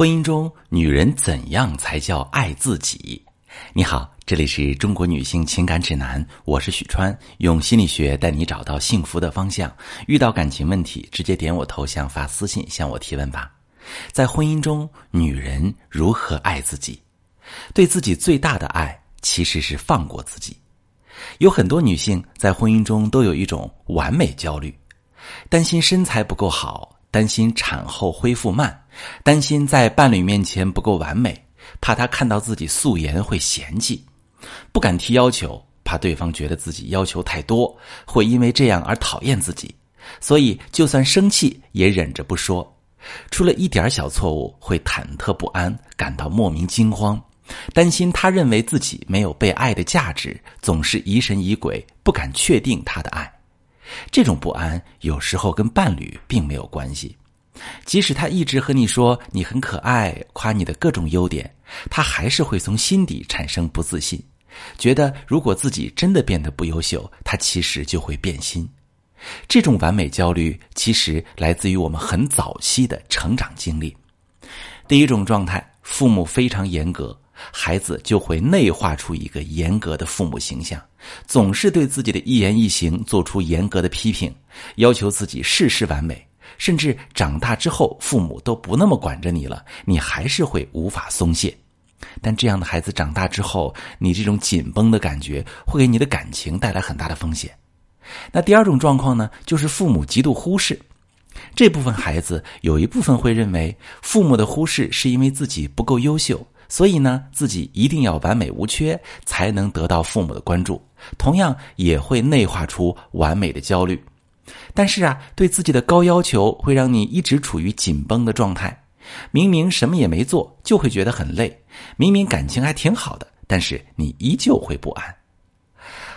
婚姻中，女人怎样才叫爱自己？你好，这里是中国女性情感指南，我是许川，用心理学带你找到幸福的方向。遇到感情问题，直接点我头像发私信向我提问吧。在婚姻中，女人如何爱自己？对自己最大的爱其实是放过自己。有很多女性在婚姻中都有一种完美焦虑，担心身材不够好。担心产后恢复慢，担心在伴侣面前不够完美，怕他看到自己素颜会嫌弃，不敢提要求，怕对方觉得自己要求太多，会因为这样而讨厌自己，所以就算生气也忍着不说，出了一点小错误会忐忑不安，感到莫名惊慌，担心他认为自己没有被爱的价值，总是疑神疑鬼，不敢确定他的爱。这种不安有时候跟伴侣并没有关系，即使他一直和你说你很可爱，夸你的各种优点，他还是会从心底产生不自信，觉得如果自己真的变得不优秀，他其实就会变心。这种完美焦虑其实来自于我们很早期的成长经历。第一种状态，父母非常严格。孩子就会内化出一个严格的父母形象，总是对自己的一言一行做出严格的批评，要求自己事事完美。甚至长大之后，父母都不那么管着你了，你还是会无法松懈。但这样的孩子长大之后，你这种紧绷的感觉会给你的感情带来很大的风险。那第二种状况呢，就是父母极度忽视。这部分孩子有一部分会认为，父母的忽视是因为自己不够优秀。所以呢，自己一定要完美无缺，才能得到父母的关注。同样也会内化出完美的焦虑。但是啊，对自己的高要求会让你一直处于紧绷的状态。明明什么也没做，就会觉得很累；明明感情还挺好的，但是你依旧会不安。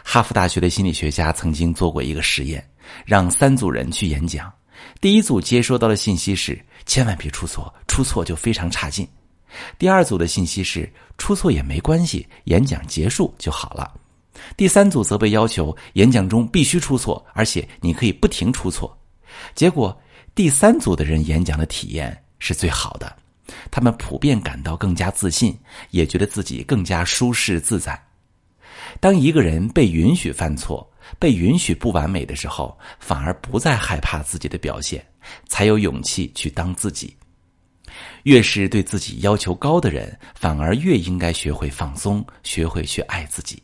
哈佛大学的心理学家曾经做过一个实验，让三组人去演讲。第一组接收到的信息是：千万别出错，出错就非常差劲。第二组的信息是出错也没关系，演讲结束就好了。第三组则被要求演讲中必须出错，而且你可以不停出错。结果第三组的人演讲的体验是最好的，他们普遍感到更加自信，也觉得自己更加舒适自在。当一个人被允许犯错、被允许不完美的时候，反而不再害怕自己的表现，才有勇气去当自己。越是对自己要求高的人，反而越应该学会放松，学会去爱自己。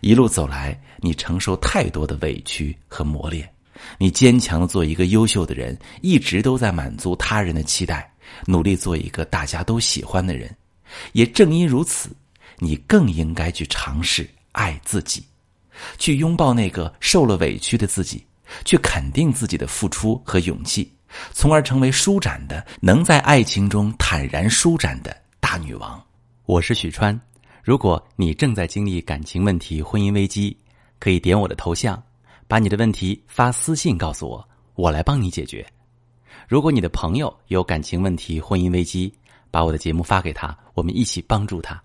一路走来，你承受太多的委屈和磨练，你坚强的做一个优秀的人，一直都在满足他人的期待，努力做一个大家都喜欢的人。也正因如此，你更应该去尝试爱自己，去拥抱那个受了委屈的自己，去肯定自己的付出和勇气。从而成为舒展的，能在爱情中坦然舒展的大女王。我是许川。如果你正在经历感情问题、婚姻危机，可以点我的头像，把你的问题发私信告诉我，我来帮你解决。如果你的朋友有感情问题、婚姻危机，把我的节目发给他，我们一起帮助他。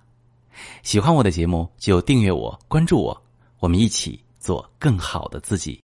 喜欢我的节目就订阅我、关注我，我们一起做更好的自己。